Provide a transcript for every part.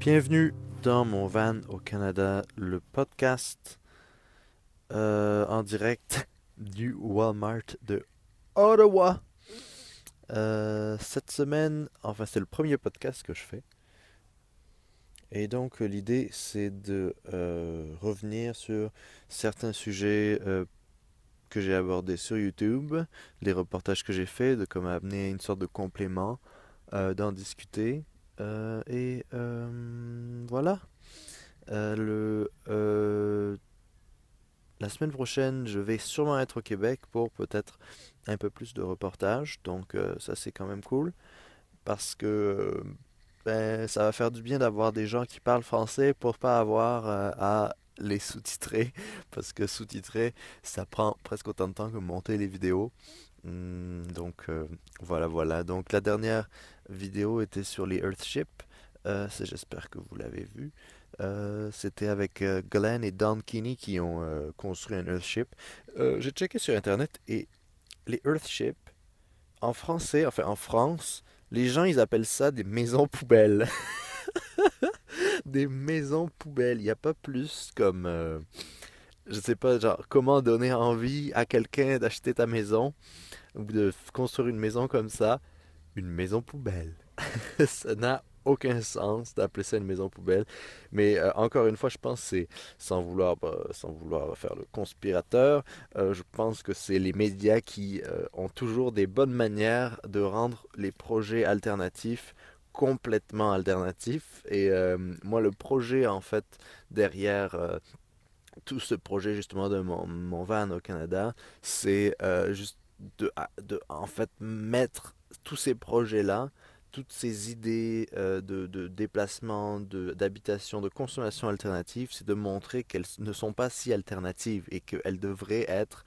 Bienvenue dans mon van au Canada, le podcast euh, en direct du Walmart de Ottawa. Euh, cette semaine, enfin c'est le premier podcast que je fais. Et donc l'idée c'est de euh, revenir sur certains sujets que j'ai abordés sur YouTube, les reportages que j'ai faits, de comment amener une sorte de complément, d'en discuter. Et voilà. le la semaine prochaine, je vais sûrement être au Québec pour peut-être un peu plus de reportages. Donc euh, ça c'est quand même cool. Parce que euh, ben, ça va faire du bien d'avoir des gens qui parlent français pour pas avoir euh, à les sous-titrer. Parce que sous-titrer, ça prend presque autant de temps que monter les vidéos. Hmm, donc voilà, voilà. Donc la dernière vidéo était sur les Earthships. J'espère que vous l'avez vu. Euh, c'était avec euh, Glenn et Don Keeney qui ont euh, construit un Earthship. J'ai checké sur Internet et les Earthships, en français, enfin en France, les gens ils appellent ça des maisons poubelles. des maisons poubelles. Il n'y a pas plus comme. je sais pas, genre, comment donner envie à quelqu'un d'acheter ta maison de construire une maison comme ça. Une maison poubelle. ça n'a aucun sens d'appeler ça une maison poubelle. Mais euh, encore une fois, je pense que c'est sans vouloir, bah, sans vouloir faire le conspirateur, euh, je pense que c'est les médias qui euh, ont toujours des bonnes manières de rendre les projets alternatifs complètement alternatifs. Et moi, le projet en fait derrière tout ce projet justement de mon van au Canada, c'est juste de, de en fait mettre tous ces projets là toutes ces idées euh, de, de, déplacement, d'habitation, de, consommation alternative, c'est de montrer qu'elles ne sont pas si alternatives et qu'elles devraient être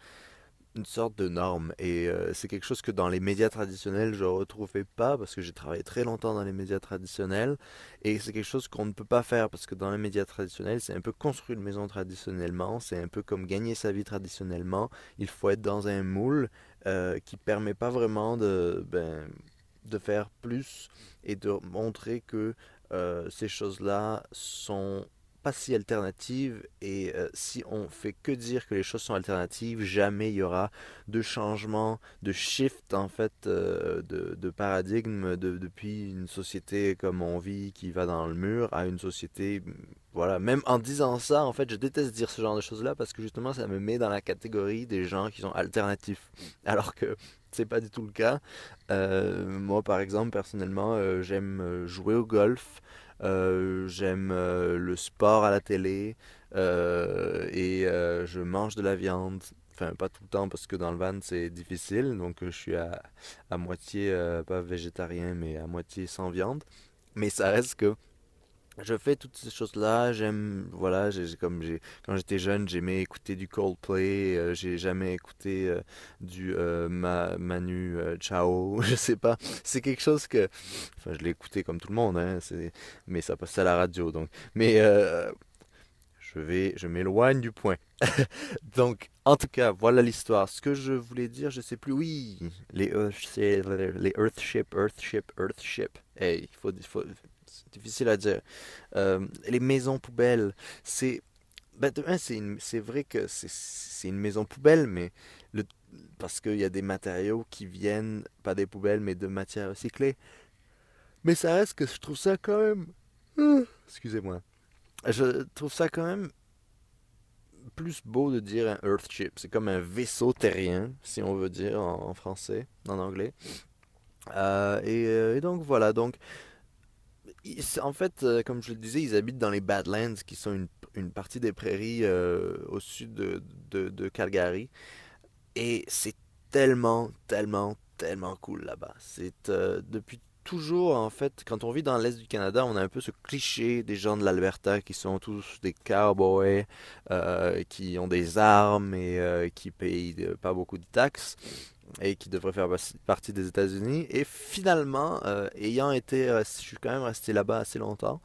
une sorte de norme. Et euh, c'est quelque chose que dans les médias traditionnels, je ne retrouvais pas parce que j'ai travaillé très longtemps dans les médias traditionnels. Et c'est quelque chose qu'on ne peut pas faire parce que dans les médias traditionnels, c'est un peu construire une maison traditionnellement, c'est un peu comme gagner sa vie traditionnellement. Il faut être dans un moule euh, qui permet pas vraiment de... Ben, de faire plus et de montrer que euh, ces choses-là sont pas si alternatives et euh, si on fait que dire que les choses sont alternatives, jamais il y aura de changement, de shift en fait euh, de, paradigme depuis une société comme on vit qui va dans le mur à une société voilà, même en disant ça, en fait, je déteste dire ce genre de choses-là parce que justement, ça me met dans la catégorie des gens qui sont alternatifs. Alors que c'est pas du tout le cas. Euh, moi, par exemple, personnellement, j'aime jouer au golf, j'aime le sport à la télé et je mange de la viande. Enfin, pas tout le temps parce que dans le van c'est difficile, donc je suis à, à moitié, pas végétarien, mais à moitié sans viande. Mais ça reste que je fais toutes ces choses-là. J'aime, voilà, j'ai, comme j'ai, quand j'étais jeune, j'aimais écouter du Coldplay. Euh, j'ai jamais écouté euh, du euh, Manu Chao. Je sais pas. C'est quelque chose que, enfin, je l'ai écouté comme tout le monde, hein, mais ça passait à la radio, donc. Mais je vais, je m'éloigne du point. donc, en tout cas, voilà l'histoire. Ce que je voulais dire, je sais plus. Oui, les Earthship, les Earthship, Earthship, Earthship. Hey, il faut, faut c'est difficile à dire. Euh, les maisons poubelles, c'est. Ben, c'est vrai que c'est une maison poubelle, mais le, parce qu'il y a des matériaux qui viennent, pas des poubelles, mais de matières recyclées. Mais ça reste que je trouve ça quand même. Euh, excusez-moi. Je trouve ça quand même plus beau de dire un Earthship. C'est comme un vaisseau terrien, si on veut dire en, français, en anglais. Euh, et, et, donc voilà, donc en fait, euh, comme je le disais, ils habitent dans les Badlands, qui sont une, partie des prairies euh, au sud de, Calgary. Et c'est tellement, tellement, tellement cool là-bas. C'est euh, depuis toujours, en fait, quand on vit dans l'Est du Canada, on a un peu ce cliché des gens de l'Alberta qui sont tous des cowboys, qui ont des armes et qui payent pas beaucoup de taxes et qui devrait faire partie des États-Unis. Et finalement, euh, ayant été, je suis quand même resté là-bas assez longtemps,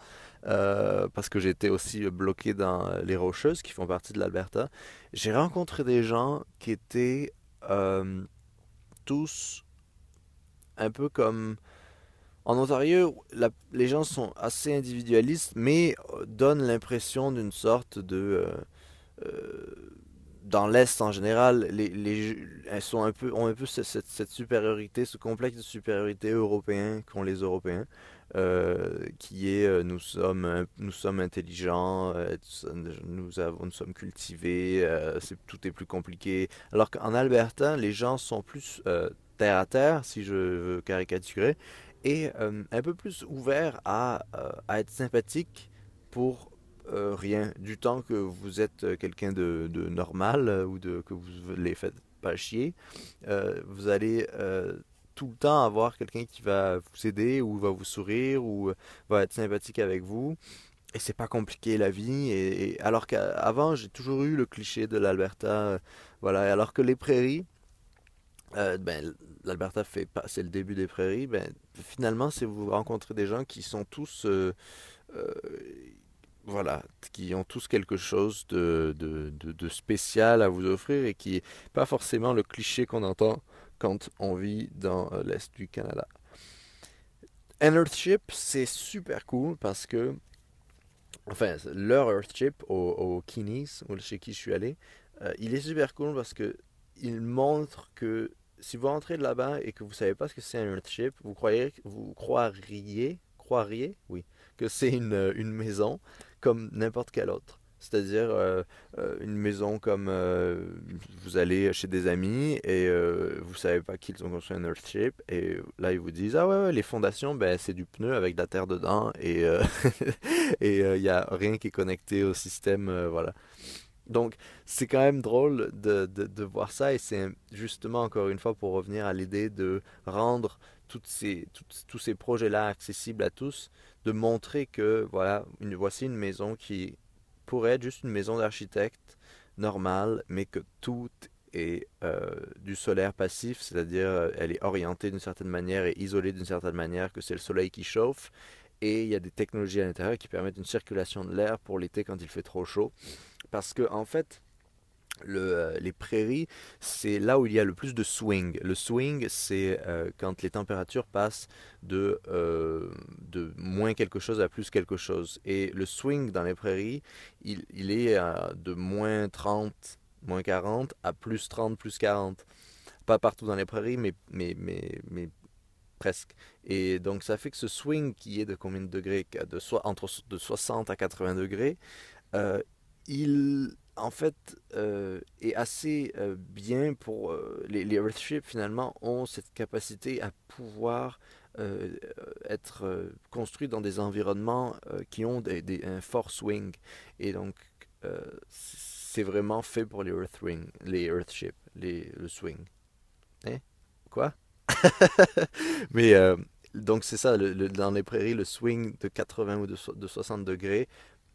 euh, parce que j'étais aussi bloqué dans les Rocheuses, qui font partie de l'Alberta, j'ai rencontré des gens qui étaient euh, tous un peu comme En Ontario, les gens sont assez individualistes, mais donnent l'impression d'une sorte de... euh, euh, dans l'Est en général, les, les, elles ont un peu ce- cette, supériorité, ce complexe de supériorité européen qu'ont les Européens, euh, qui est euh, nous sommes, un- nous sommes intelligents, euh, nous sommes cultivés, euh, tout est plus compliqué. Alors qu'en Alberta, les gens sont plus euh, terre à terre, si je veux caricaturer, et euh, un peu plus ouverts euh, à être sympathiques pour euh, rien, du temps que vous êtes euh, quelqu'un de, normal euh, ou de, que vous les faites pas chier, vous allez tout le temps avoir quelqu'un qui va vous aider ou va vous sourire ou va être sympathique avec vous. Et c'est pas compliqué la vie. Et, alors qu'avant, j'ai toujours eu le cliché de l'Alberta. voilà, alors que les prairies, ben, l'Alberta fait pas, c'est le début des prairies. Ben, finalement, c'est vous rencontrez des gens qui sont tous voilà, qui ont tous quelque chose de, de, de- spécial à vous offrir et qui est pas forcément le cliché qu'on entend quand on vit dans euh, l'Est du Canada. Earthship, c'est super cool parce que, enfin, leur Earthship au, au ou chez qui je suis allé, euh, il est super cool parce que il montre que si vous rentrez de là-bas et que vous savez pas ce que c'est un Earthship, vous croyez, vous croiriez, croiriez, oui, que c'est une, euh, une maison comme n'importe quelle autre. C'est-à-dire euh, euh, une maison comme euh, vous allez chez des amis et euh, vous savez pas qu'ils ont construit un Earthship et là ils vous disent ah ouais, les fondations ben c'est du pneu avec de la terre dedans et et il y a rien qui est connecté au système voilà. Donc c'est quand même drôle de, de, voir ça et c'est justement encore une fois pour revenir à l'idée de rendre ces, tous ces projets-là accessibles à tous, de montrer que voilà, une, voici une maison qui pourrait être juste une maison d'architecte normale, mais que tout est euh, du solaire passif, c'est-à-dire euh, elle est orientée d'une certaine manière et isolée d'une certaine manière, que c'est le soleil qui chauffe. Et il y a des technologies à l'intérieur qui permettent une circulation de l'air pour l'été quand il fait trop chaud. Parce que, en fait, euh, les prairies, c'est là où il y a le plus de swing. Le swing, c'est euh, quand les températures passent de, euh, de moins quelque chose à plus quelque chose. Et le swing dans les prairies, il, il est de moins 30, moins 40 à plus 30, plus 40. Pas partout dans les prairies, mais, mais, mais, mais presque. Et donc ça fait que ce swing qui est de combien de degrés? De, so- entre de 60 à 80 degrés, il, en fait, euh, est assez euh, bien pour... euh, les, Earthships, finalement, ont cette capacité à pouvoir euh, être construits dans des environnements qui ont un fort swing. Et donc, c'est vraiment fait pour les Earthwing, les Earthships, le swing. Hein? Quoi? Mais donc c'est ça, dans les prairies, le swing de 80 ou de, de 60 degrés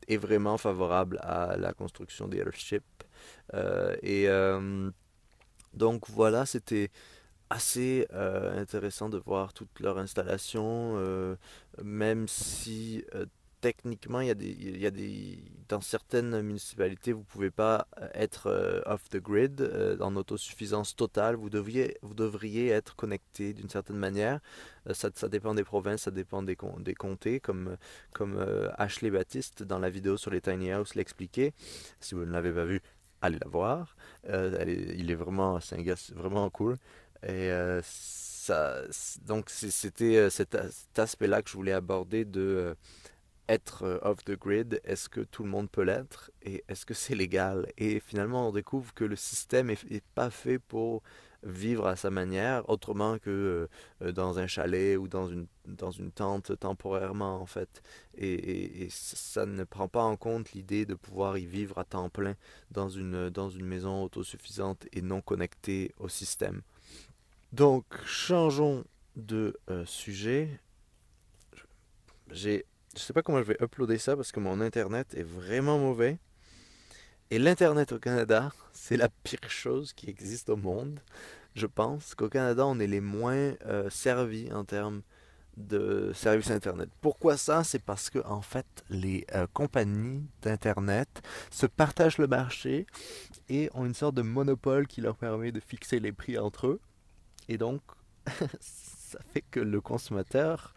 est vraiment favorable à la construction des airships. Euh, et euh, donc voilà, c'était assez euh, intéressant de voir toute leur installation, même si techniquement il y a des, il y a des, dans certaines municipalités vous pouvez pas euh, être euh, off the grid, euh, en autosuffisance totale, vous devriez, vous devriez être connecté d'une certaine manière. Euh, ça, ça dépend des provinces, ça dépend des, des comtés, comme, comme Ashley Baptiste dans la vidéo sur les tiny house l'expliquait. Si vous ne l'avez pas vu, allez la voir. Il est vraiment, c'est un gars vraiment cool. Et ça, donc c'était cet, cet aspect-là que je voulais aborder de être euh, off the grid. Est-ce que tout le monde peut l'être et est-ce que c'est légal? Et finalement, on découvre que le système est, est pas fait pour vivre à sa manière, autrement que euh, dans un chalet ou dans une, tente temporairement en fait. Et, ça ne prend pas en compte l'idée de pouvoir y vivre à temps plein dans une, dans une maison autosuffisante et non connectée au système. Donc, changeons de euh, sujet. J'ai, je sais pas comment je vais uploader ça parce que mon internet est vraiment mauvais. Et l'internet au Canada, c'est la pire chose qui existe au monde. Je pense qu'au Canada, on est les moins euh, servis en termes de services internet. Pourquoi ça? C'est parce que en fait, les euh, compagnies d'internet se partagent le marché et ont une sorte de monopole qui leur permet de fixer les prix entre eux. Et donc, ça fait que le consommateur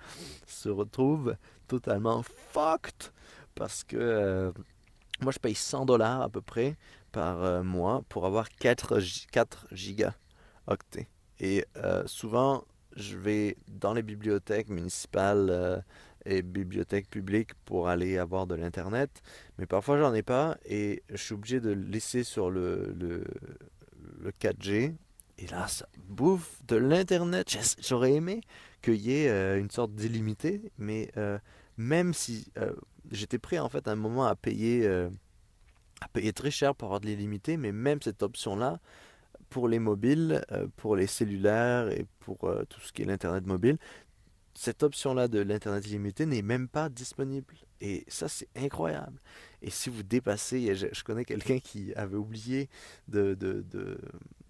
se retrouve totalement fucked parce que euh, moi je paye 100 dollars à peu près par euh, mois pour avoir 4, 4 gigaoctets. Et euh, souvent, je vais dans les bibliothèques municipales et bibliothèques publiques pour aller avoir de l'internet, mais parfois j'en ai pas et je suis obligé de laisser sur le, le, le 4G. Et là, ça bouffe de l'internet. J'aurais aimé qu'il y ait une sorte d'illimité, mais même si j'étais prêt en fait à un moment à payer, euh, à payer très cher pour avoir de l'illimité, mais même cette option-là, pour les mobiles, euh, pour les cellulaires et pour euh, tout ce qui est l'Internet mobile, cette option-là de l'Internet illimité n'est même pas disponible. Et ça, c'est incroyable. Et si vous dépassez, je, connais quelqu'un qui avait oublié de, de,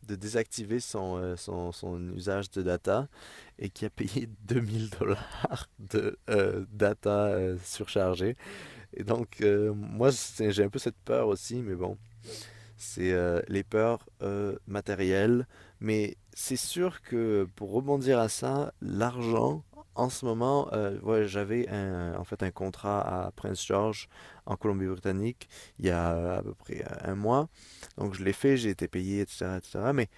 de désactiver son, son, son, usage de data et qui a payé 2000 dollars de euh, data euh, surchargée. Et donc, euh, moi, j'ai un peu cette peur aussi, mais bon, c'est les peurs matérielles. Mais c'est sûr que pour rebondir à ça, l'argent, en ce moment, ouais, j'avais en fait un contrat à Prince George en Colombie-Britannique il y a à peu près un mois. Donc je l'ai fait, j'ai été payé, etc., etc. Mais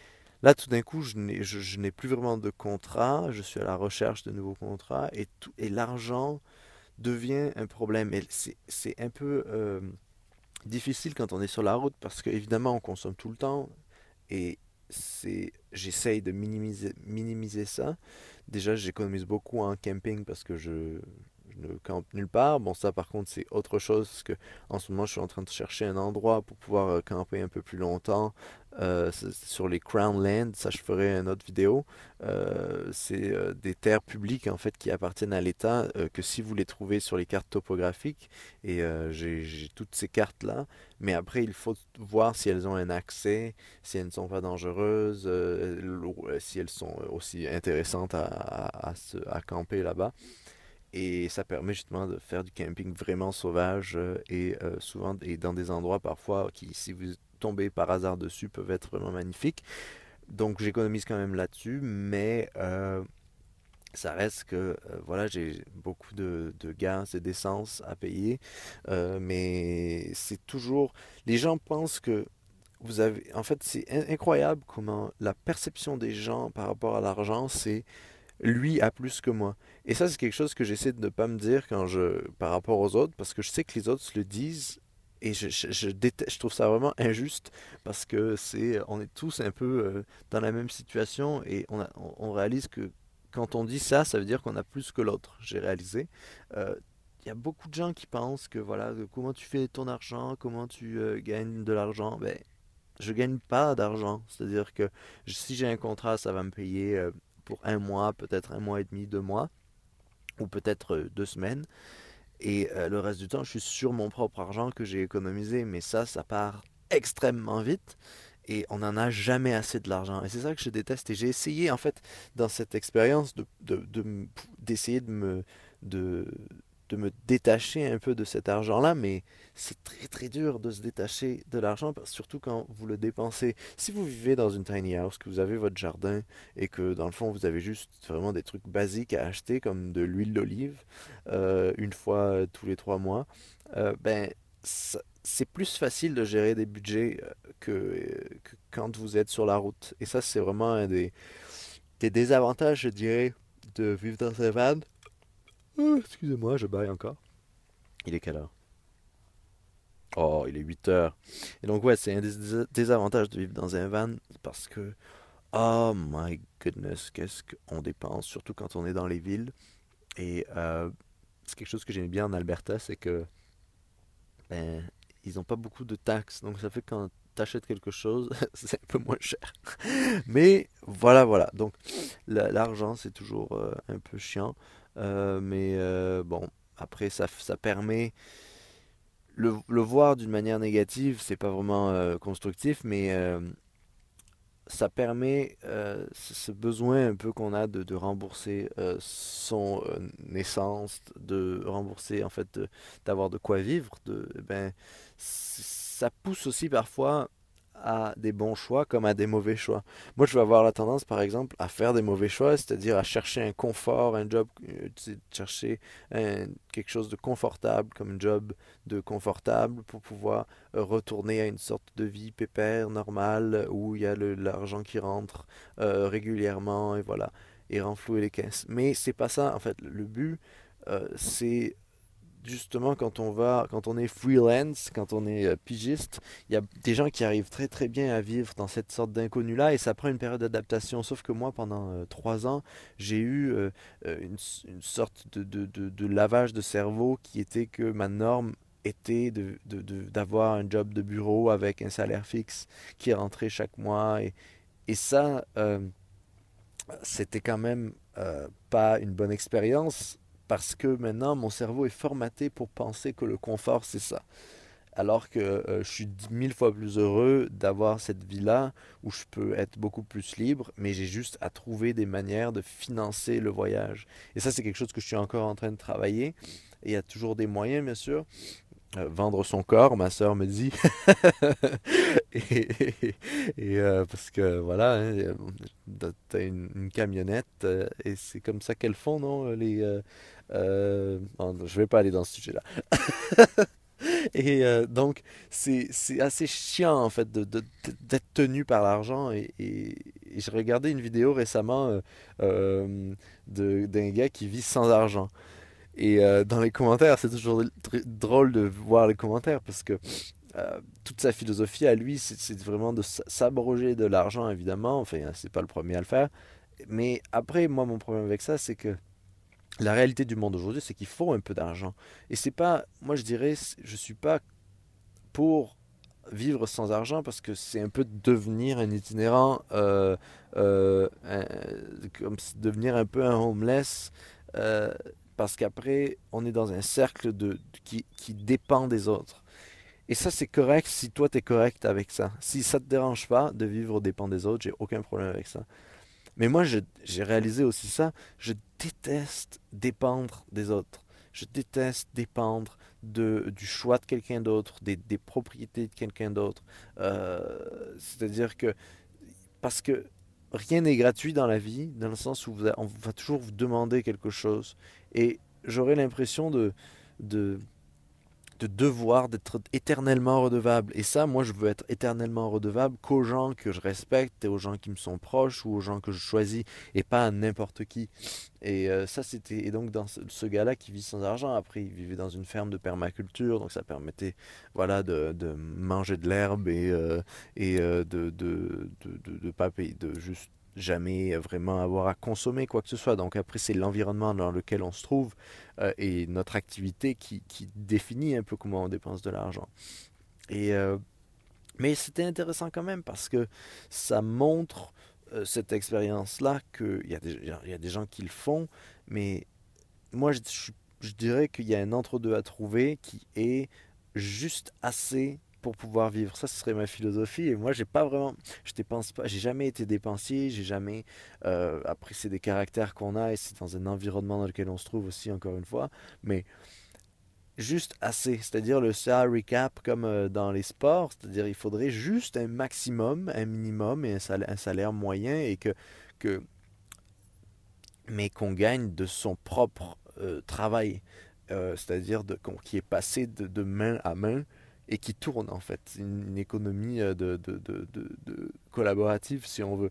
Là, tout d'un coup, je n'ai, plus vraiment de contrat, je suis à la recherche de nouveaux contrats et, l'argent devient un problème. C'est, un peu euh, difficile quand on est sur la route parce qu'évidemment, on consomme tout le temps et c'est, j'essaye de minimiser, minimiser ça. Déjà, j'économise beaucoup en camping parce que je, ne campe nulle part. Bon, ça par contre, c'est autre chose parce que en ce moment, je suis en train de chercher un endroit pour pouvoir euh, camper un peu plus longtemps euh, sur les Crown Land. Ça, je ferai une autre vidéo. Euh, c'est des terres publiques en fait qui appartiennent à l'État que si vous les trouvez sur les cartes topographiques et j'ai toutes ces cartes là. Mais après, il faut voir si elles ont un accès, si elles ne sont pas dangereuses, si elles sont aussi intéressantes à, à, à camper là-bas. Et ça permet justement de faire du camping vraiment sauvage euh, et euh, souvent et dans des endroits parfois qui, si vous tombez par hasard dessus, peuvent être vraiment magnifiques. Donc j'économise quand même là-dessus, mais euh, ça reste que voilà, j'ai beaucoup de, de, gaz et d'essence à payer, mais c'est toujours. Les gens pensent que vous avez. En fait, c'est incroyable comment la perception des gens par rapport à l'argent, c'est lui a plus que moi. Et ça, c'est quelque chose que j'essaie de ne pas me dire quand je, par rapport aux autres, parce que je sais que les autres se le disent et je, je, je, trouve ça vraiment injuste parce que c'est, on est tous un peu euh, dans la même situation et on, on, réalise que quand on dit ça, ça veut dire qu'on a plus que l'autre. J'ai réalisé. Euh, il y a beaucoup de gens qui pensent que voilà, comment tu fais ton argent, comment tu euh, gagnes de l'argent. Ben, je gagne pas d'argent. C'est-à-dire que si j'ai un contrat, ça va me payer pour un mois, peut-être un mois et demi, deux mois, ou peut-être euh, deux semaines. Et euh, le reste du temps, je suis sur mon propre argent que j'ai économisé. Mais ça, ça part extrêmement vite. Et on n'en a jamais assez de l'argent. Et c'est ça que je déteste. Et j'ai essayé, en fait, dans cette expérience, d'essayer de, de, de, me, de, de me détacher un peu de cet argent-là, mais c'est très très dur de se détacher de l'argent, surtout quand vous le dépensez. Si vous vivez dans une tiny house, que vous avez votre jardin et que dans le fond vous avez juste vraiment des trucs basiques à acheter comme de l'huile d'olive euh, une fois tous les trois mois, euh, ben c'est plus facile de gérer des budgets euh, que, quand vous êtes sur la route. Et ça c'est vraiment un des, des désavantages, je dirais, de vivre dans un van euh, excusez-moi, je baille encore. Il est quelle heure? Oh, il est 8 heures. Et donc, ouais, c'est un des désavantages de vivre dans un van parce que, oh my goodness, qu'est-ce qu'on dépense, surtout quand on est dans les villes. Et euh, c'est quelque chose que j'aime bien en Alberta, c'est que, ben, ils n'ont pas beaucoup de taxes. Donc, ça fait que quand tu achètes quelque chose, c'est un peu moins cher. Mais voilà, voilà. Donc, l'argent, c'est toujours euh, un peu chiant. Euh, mais euh, bon, après, ça, ça permet. Le, le voir d'une manière négative, c'est pas vraiment euh, constructif, mais ça permet ce besoin un peu qu'on a de, de rembourser son naissance, de rembourser en fait d'avoir de, quoi vivre. De, ben, ça pousse aussi parfois à des bons choix comme à des mauvais choix. Moi, je vais avoir la tendance, par exemple, à faire des mauvais choix, c'est-à-dire à chercher un confort, un job, euh, chercher quelque chose de confortable comme un job de confortable pour pouvoir euh, retourner à une sorte de vie pépère, normale, où il y a l'argent qui rentre euh, régulièrement et voilà, et renflouer les caisses. Mais c'est pas ça, en fait. Le but, c'est justement quand on va, quand on est freelance, quand on est euh, pigiste, il y a des gens qui arrivent très très bien à vivre dans cette sorte d'inconnu là et ça prend une période d'adaptation. Sauf que moi, pendant euh, trois ans, j'ai eu euh, une, sorte de, de, lavage de cerveau qui était que ma norme était d'avoir un job de bureau avec un salaire fixe qui rentrait chaque mois et ça, c'était quand même pas une bonne expérience parce que maintenant mon cerveau est formaté pour penser que le confort c'est ça. Alors que euh, je suis mille fois plus heureux d'avoir cette vie-là où je peux être beaucoup plus libre, mais j'ai juste à trouver des manières de financer le voyage. Et ça, c'est quelque chose que je suis encore en train de travailler. Et il y a toujours des moyens, bien sûr. Euh, vendre son corps, ma soeur me dit. et, euh, parce que voilà, hein, t'as une, camionnette et c'est comme ça qu'elles font, non les, euh, je vais pas aller dans ce sujet-là. et euh, donc, c'est assez chiant, en fait, d'être de, tenu par l'argent. Et, et, j'ai regardé une vidéo récemment euh, euh d'un gars qui vit sans argent. Et euh, dans les commentaires, c'est toujours drôle de voir les commentaires parce que toute sa philosophie à lui, c'est vraiment de s'abroger de l'argent, évidemment. Enfin, c'est pas le premier à le faire. Mais après, moi, mon problème avec ça, c'est que la réalité du monde aujourd'hui, c'est qu'il faut un peu d'argent. Et c'est pas, moi je dirais, je suis pas pour vivre sans argent parce que c'est un peu devenir un itinérant, euh, euh, devenir un peu un homeless, euh, parce qu'après on est dans un cercle de, qui, dépend des autres. Et ça c'est correct si toi tu es correct avec ça. Si ça te dérange pas de vivre au dépend des autres, j'ai aucun problème avec ça. Mais moi, j'ai réalisé aussi ça. Déteste dépendre des autres. Je déteste dépendre de, du choix de quelqu'un d'autre, des, des, propriétés de quelqu'un d'autre. Euh, C'est-à-dire que, parce que rien n'est gratuit dans la vie, dans le sens où on va toujours vous demander quelque chose. Et j'aurais l'impression de, de de devoir d'être éternellement redevable. Et ça, moi, je veux être éternellement redevable qu'aux gens que je respecte et aux gens qui me sont proches ou aux gens que je choisis et pas à n'importe qui. Et euh, ça, c'était. Et donc, dans ce, gars-là qui vit sans argent, après, il vivait dans une ferme de permaculture, donc ça permettait, voilà, de, manger de l'herbe et, euh, euh, de, de, de, de pas payer, de juste jamais vraiment avoir à consommer quoi que ce soit. Donc après, c'est l'environnement dans lequel on se trouve euh, et notre activité qui, qui, définit un peu comment on dépense de l'argent. Et euh, mais c'était intéressant quand même parce que ça montre euh, cette expérience-là qu'il y, a des, y a des gens qui le font, mais moi je dirais qu'il y a un entre-deux à trouver qui est juste assez pour pouvoir vivre. Ça, ce serait ma philosophie. Et moi, j'ai pas vraiment, je dépense pas, j'ai jamais été dépensier, j'ai jamais. Euh, après, c'est des caractères qu'on a et c'est dans un environnement dans lequel on se trouve aussi, encore une fois. Mais juste assez, c'est-à-dire le salary cap comme euh, dans les sports, c'est-à-dire il faudrait juste un maximum, un minimum et un salaire, un salaire moyen et que, que mais qu'on gagne de son propre euh, travail, c'est-à-dire qui est passé de, de main à main et qui tourne en fait. Une, économie euh, de, de, de, collaborative si on veut.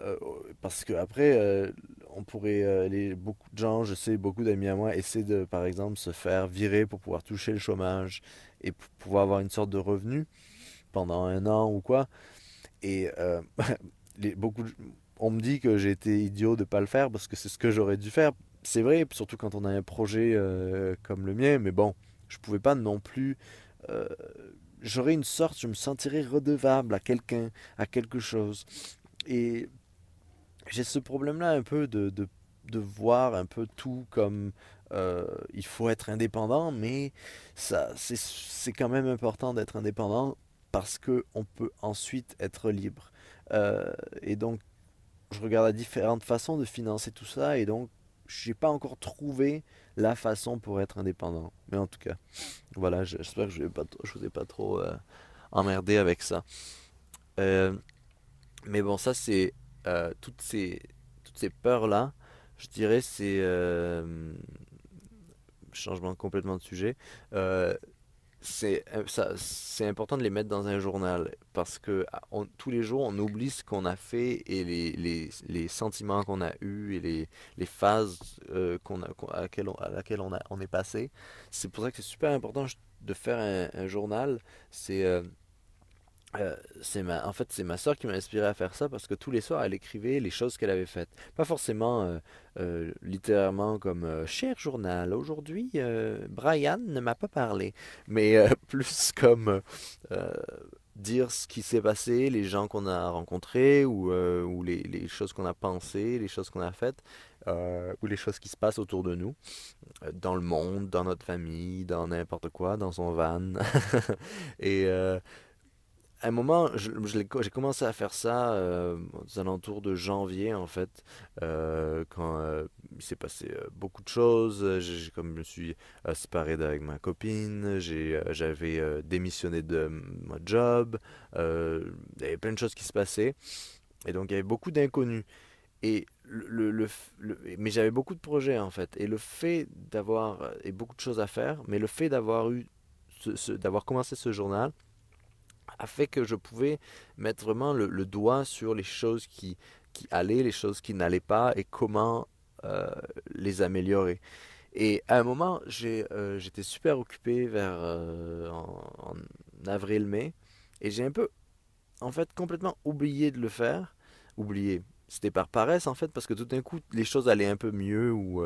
Euh, parce que après, euh, on pourrait, beaucoup de gens, je sais, beaucoup d'amis à moi, essaient de, par exemple, se faire virer pour pouvoir toucher le chômage et pouvoir avoir une sorte de revenu pendant un an ou quoi. Et beaucoup, on me dit que j'ai été idiot de pas le faire parce que c'est ce que j'aurais dû faire. C'est vrai, surtout quand on a un projet comme le mien, mais bon, je pouvais pas non plus euh, j'aurais une sorte, je me sentirais redevable à quelqu'un, à quelque chose. Et j'ai ce problème-là un peu de, de, de, voir un peu tout comme euh, il faut être indépendant, mais ça, c'est quand même important d'être indépendant parce qu'on peut ensuite être libre. Euh, et donc, je regarde à différentes façons de financer tout ça, et donc, j'ai pas encore trouvé la façon pour être indépendant. Mais en tout cas, voilà, j'espère que je ne vous ai pas trop euh, emmerdé avec ça. Euh, mais bon, ça, c'est euh, toutes ces, toutes ces peurs-là, je dirais, c'est changement complètement de sujet. Euh, c'est important de les mettre dans un journal parce que ah, tous les jours, on oublie ce qu'on a fait et les, les, les sentiments qu'on a eus et les, les phases euh, qu'on a, à laquelle on, à laquelle on a, on est passé. C'est pour ça que c'est super important de faire un, un journal. C'est euh, euh, c'est ma, en fait, c'est ma sœur qui m'a inspiré à faire ça parce que tous les soirs, elle écrivait les choses qu'elle avait faites. Pas forcément euh, euh, littéralement comme Cher journal, aujourd'hui, Brian ne m'a pas parlé, mais plus comme dire ce qui s'est passé, les gens qu'on a rencontrés ou, ou les, les choses qu'on a pensées, les choses qu'on a faites, ou les choses qui se passent autour de nous, dans le monde, dans notre famille, dans n'importe quoi, dans son van. Et à un moment, j'ai commencé à faire ça euh, aux alentours de janvier en fait, euh, quand euh, il s'est passé euh, beaucoup de choses. comme je me suis séparé d'avec ma copine, j'ai, j'avais démissionné de mon job, il y avait plein de choses qui se passaient et donc il y avait beaucoup d'inconnus. Et le, le- mais j'avais beaucoup de projets en fait. Et le fait d'avoir et beaucoup de choses à faire, mais le fait d'avoir eu d'avoir commencé ce journal a fait que je pouvais mettre vraiment le, doigt sur les choses qui, qui allaient, les choses qui n'allaient pas et comment euh, les améliorer. Et à un moment, euh, j'étais super occupé vers euh, en, en avril-mai et j'ai un peu, en fait, complètement oublié de le faire. Oublié. C'était par paresse en fait parce que tout d'un coup les choses allaient un peu mieux ou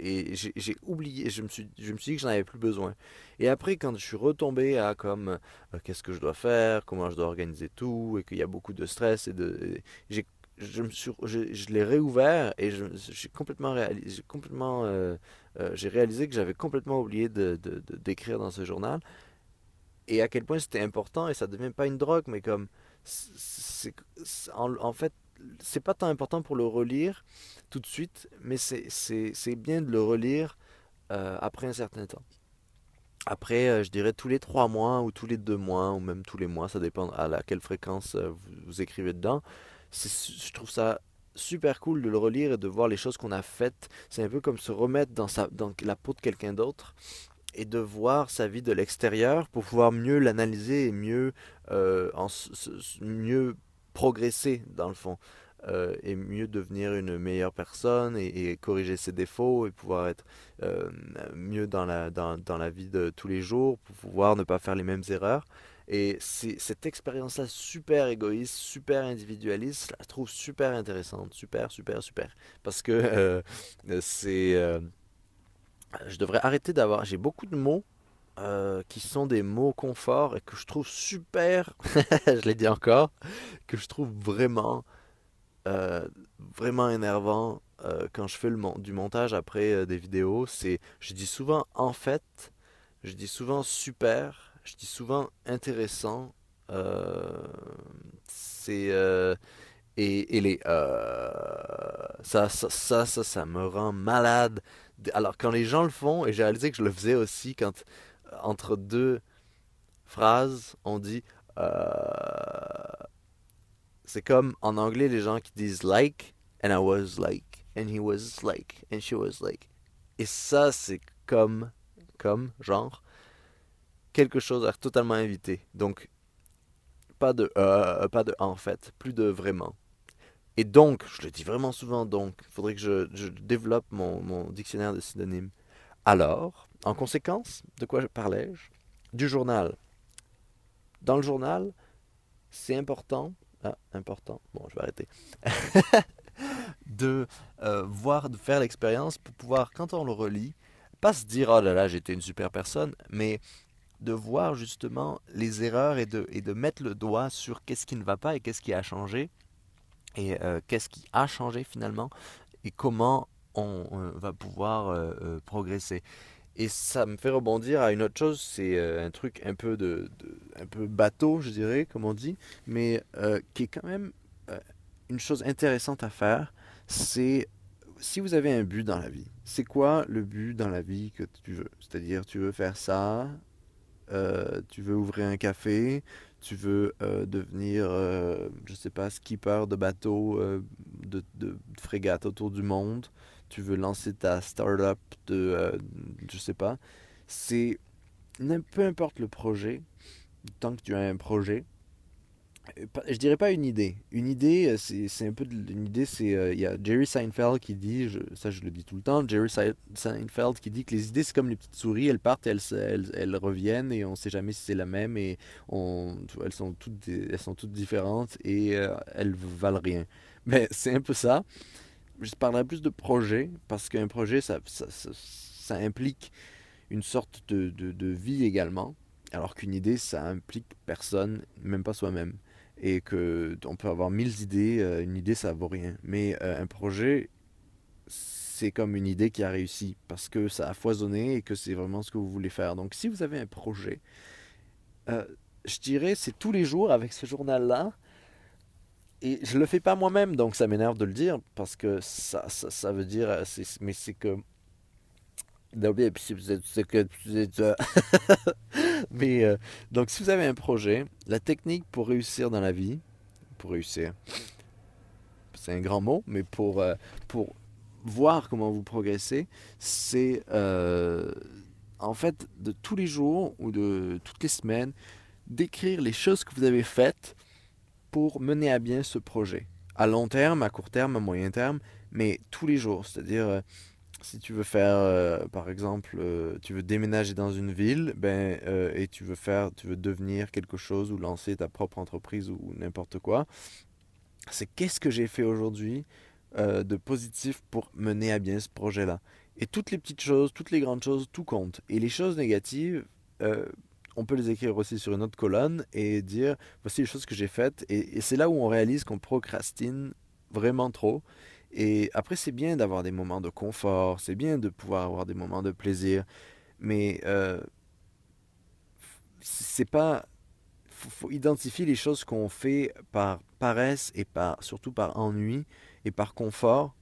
et j'ai oublié, je me suis, je me suis dit que j'en avais plus besoin. Et après, quand je suis retombé à comme euh, qu'est-ce que je dois faire, comment je dois organiser tout, et qu'il y a beaucoup de stress et de, et je je, je l'ai réouvert et j'ai complètement réalisé, complètement, euh, euh, réalisé que j'avais complètement oublié de, d'écrire dans ce journal et à quel point c'était important et ça devient pas une drogue, mais comme c'est, en fait, c'est pas tant important pour le relire tout de suite, mais c'est, bien de le relire euh, après un certain temps. Après, euh, je dirais tous les trois mois ou tous les deux mois ou même tous les mois, ça dépend à laquelle fréquence euh, vous, écrivez dedans. Je trouve ça super cool de le relire et de voir les choses qu'on a faites. C'est un peu comme se remettre dans sa, dans la peau de quelqu'un d'autre et de voir sa vie de l'extérieur pour pouvoir mieux l'analyser et mieux, mieux progresser dans le fond. euh, et mieux devenir une meilleure personne et, corriger ses défauts et pouvoir être euh, mieux dans la, dans, dans la vie de tous les jours pour pouvoir ne pas faire les mêmes erreurs. Et cette expérience-là super égoïste, super individualiste, je la trouve super intéressante, super, super, super. Parce que euh, c'est... je devrais arrêter d'avoir... J'ai beaucoup de mots euh, qui sont des mots confort et que je trouve super, je l'ai dit encore, que je trouve vraiment, euh, vraiment énervant euh, quand je fais le mon- du montage après des vidéos. C'est, je dis souvent en fait, je dis souvent super, je dis souvent intéressant. c'est et, et les ça, ça, ça, ça, ça me rend malade. Alors quand les gens le font, et j'ai réalisé que je le faisais aussi quand entre deux phrases, on dit euh, c'est comme en anglais les gens qui disent like and I was like and he was like and she was like. Et ça c'est comme comme genre quelque chose à totalement éviter. Donc pas de euh, pas de en fait, plus de vraiment. Et donc, je le dis vraiment souvent donc, il faudrait que je, développe mon dictionnaire de synonymes. Alors, en conséquence, de quoi parlais-je? Du journal. Dans le journal, c'est important, ah, important, bon, je vais arrêter, de euh, voir, de faire l'expérience pour pouvoir, quand on le relit, pas se dire, oh là là, j'étais une super personne, mais de voir justement les erreurs et de, et de mettre le doigt sur qu'est-ce qui ne va pas et qu'est-ce qui a changé et euh, qu'est-ce qui a changé finalement et comment on, euh, va pouvoir progresser. Et ça me fait rebondir à une autre chose, c'est euh, un truc un peu de, un peu bateau, je dirais, comme on dit, mais euh, qui est quand même euh, une chose intéressante à faire, c'est si vous avez un but dans la vie, c'est quoi le but dans la vie que tu veux? C'est-à-dire, tu veux faire ça, tu veux ouvrir un café, tu veux devenir, euh, je sais pas, skipper de bateau, de, de, frégate autour du monde, tu veux lancer ta start-up de, je sais pas, c'est, peu importe le projet, tant que tu as un projet, je dirais pas une idée. Une idée, euh, c'est un peu une idée, c'est euh, il y a Jerry Seinfeld qui dit, ça je le dis tout le temps, Jerry Seinfeld qui dit que les idées c'est comme les petites souris, elles partent, elles, elles, reviennent et on sait jamais si c'est la même et elles sont toutes elles sont toutes différentes et euh, elles valent rien. Mais c'est un peu ça. Je parlerai plus de projet parce qu'un projet ça, implique une sorte de vie également. Alors qu'une idée, ça implique personne, même pas soi-même et que on peut avoir mille idées. Euh, une idée, ça vaut rien. Mais euh, un projet, c'est comme une idée qui a réussi parce que ça a foisonné et que c'est vraiment ce que vous voulez faire. Donc, si vous avez un projet, euh, je dirais, c'est tous les jours avec ce journal-là. Et je le fais pas moi-même, donc ça m'énerve de le dire parce que ça, ça, ça veut dire, mais c'est que Mais euh, donc, si vous avez un projet, la technique pour réussir dans la vie, pour réussir, c'est un grand mot, mais pour, euh, pour voir comment vous progressez, c'est euh, en fait de tous les jours ou de toutes les semaines, d'écrire les choses que vous avez faites pour mener à bien ce projet. À long terme, à court terme, à moyen terme, mais tous les jours. C'est-à-dire, si tu veux faire, euh, par exemple, euh, tu veux déménager dans une ville, ben, euh, et tu veux faire, tu veux devenir quelque chose ou lancer ta propre entreprise ou n'importe quoi, c'est qu'est-ce que j'ai fait aujourd'hui de positif pour mener à bien ce projet-là? Et toutes les petites choses, toutes les grandes choses, tout compte. Et les choses négatives, on peut les écrire aussi sur une autre colonne et dire voici les choses que j'ai faites. et c'est là où on réalise qu'on procrastine vraiment trop et après, c'est bien d'avoir des moments de confort, c'est bien de pouvoir avoir des moments de plaisir, mais euh, c'est pas. Faut, identifier les choses qu'on fait par paresse et par surtout par ennui et par confort,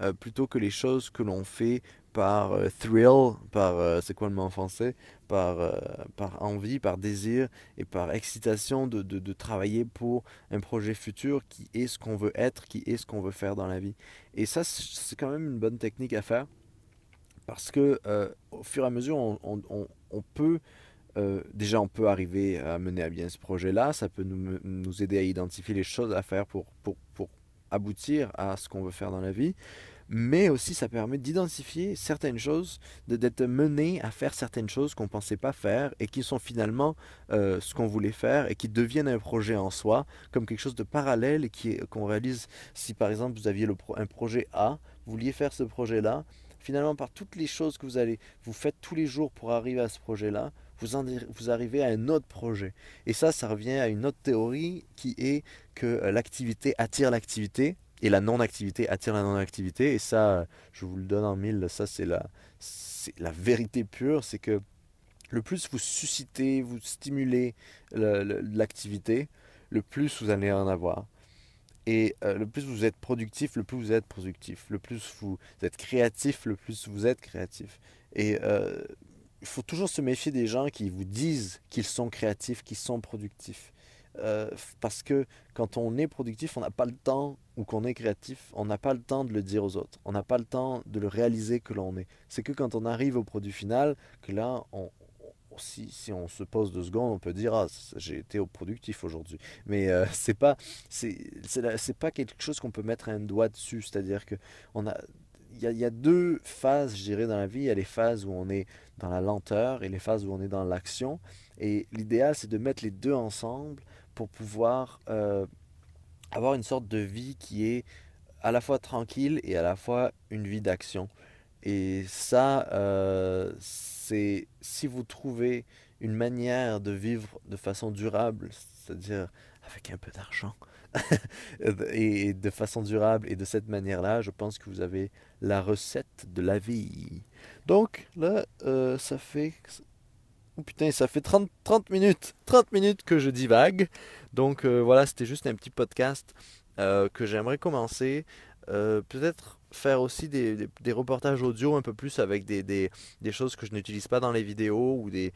euh, plutôt que les choses que l'on fait par euh, thrill, par, euh, c'est quoi le mot en français, par, euh, par envie, par désir et par excitation de, de, travailler pour un projet futur qui est ce qu'on veut être, qui est ce qu'on veut faire dans la vie. Et ça, c'est quand même une bonne technique à faire parce que au fur et à mesure, on, on, on peut... déjà, on peut arriver à mener à bien ce projet-là. Ça peut nous, nous aider à identifier les choses à faire pour, pour, pour aboutir à ce qu'on veut faire dans la vie mais aussi ça permet d'identifier certaines choses, d'être mené à faire certaines choses qu'on ne pensait pas faire et qui sont finalement euh, ce qu'on voulait faire et qui deviennent un projet en soi, comme quelque chose de parallèle et qu'on réalise si par exemple vous aviez un projet A, vous vouliez faire ce projet-là, finalement par toutes les choses que vous allez, vous faites tous les jours pour arriver à ce projet-là, vous, vous arrivez à un autre projet. Et ça, ça revient à une autre théorie qui est que euh, l'activité attire l'activité et la non-activité attire la non-activité. Et ça, je vous le donne en mille, ça c'est la, la vérité pure, c'est que le plus vous suscitez, vous stimulez l'activité, le plus vous allez en avoir. Et euh, le plus vous êtes productif, le plus vous êtes productif. Le plus vous êtes créatif, le plus vous êtes créatif. Et euh, il faut toujours se méfier des gens qui vous disent qu'ils sont créatifs, qu'ils sont productifs. Euh, parce que quand on est productif, on n'a pas le temps, ou qu'on est créatif, on n'a pas le temps de le dire aux autres. On n'a pas le temps de le réaliser que l'on est. C'est que quand on arrive au produit final, que là, on, si, on se pose deux secondes, on peut dire ah j'ai été au productif aujourd'hui. Mais euh, c'est pas c'est pas quelque chose qu'on peut mettre un doigt dessus. C'est-à-dire que on a il y, y, a, deux phases, je dirais, dans la vie. Il y a les phases où on est dans la lenteur et les phases où on est dans l'action. Et l'idéal, c'est de mettre les deux ensemble pour pouvoir euh, avoir une sorte de vie qui est à la fois tranquille et à la fois une vie d'action. Et ça, euh, c'est si vous trouvez une manière de vivre de façon durable, c'est-à-dire avec un peu d'argent, et de façon durable et de cette manière-là, je pense que vous avez la recette de la vie. Donc là, euh, ça fait Oh putain, ça fait 30, 30 minutes, 30 minutes que je divague. Donc euh, voilà, c'était juste un petit podcast euh, que j'aimerais commencer peut-être faire aussi des, reportages audio un peu plus avec des, choses que je n'utilise pas dans les vidéos ou des,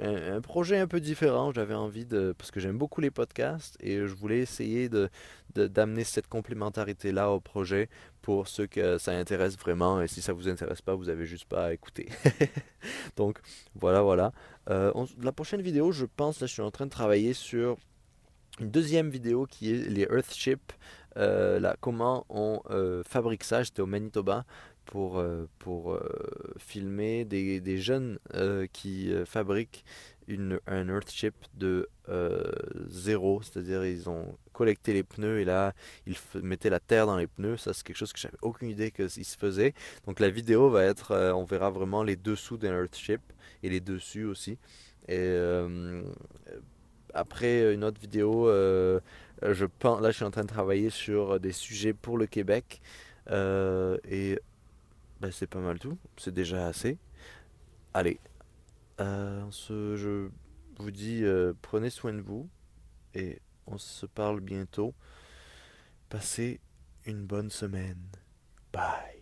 un, projet un peu différent. J'avais envie de... Parce que j'aime beaucoup les podcasts et je voulais essayer de, de- d'amener cette complémentarité-là au projet pour ceux que ça intéresse vraiment. Et si ça vous intéresse pas, vous avez juste pas à écouter. Donc voilà, voilà. Euh, la prochaine vidéo, je pense, là je suis en train de travailler sur une deuxième vidéo qui est les Earthships, euh, là, comment on euh, fabrique ça? J'étais au Manitoba pour, euh, pour euh, filmer des, des jeunes euh, qui euh, fabriquent une, un Earthship de euh, zéro, c'est-à-dire ils ont collecté les pneus et là ils mettaient la terre dans les pneus. Ça c'est quelque chose que j'avais aucune idée que il se faisait. Donc la vidéo va être, euh, on verra vraiment les dessous d'un Earthship et les dessus aussi. Et euh, après une autre vidéo, euh, je pense, là je suis en train de travailler sur des sujets pour le Québec euh, et ben, c'est pas mal tout, c'est déjà assez. Allez, euh, je vous dis euh, prenez soin de vous et on se parle bientôt. Passez une bonne semaine. Bye.